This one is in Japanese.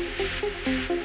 す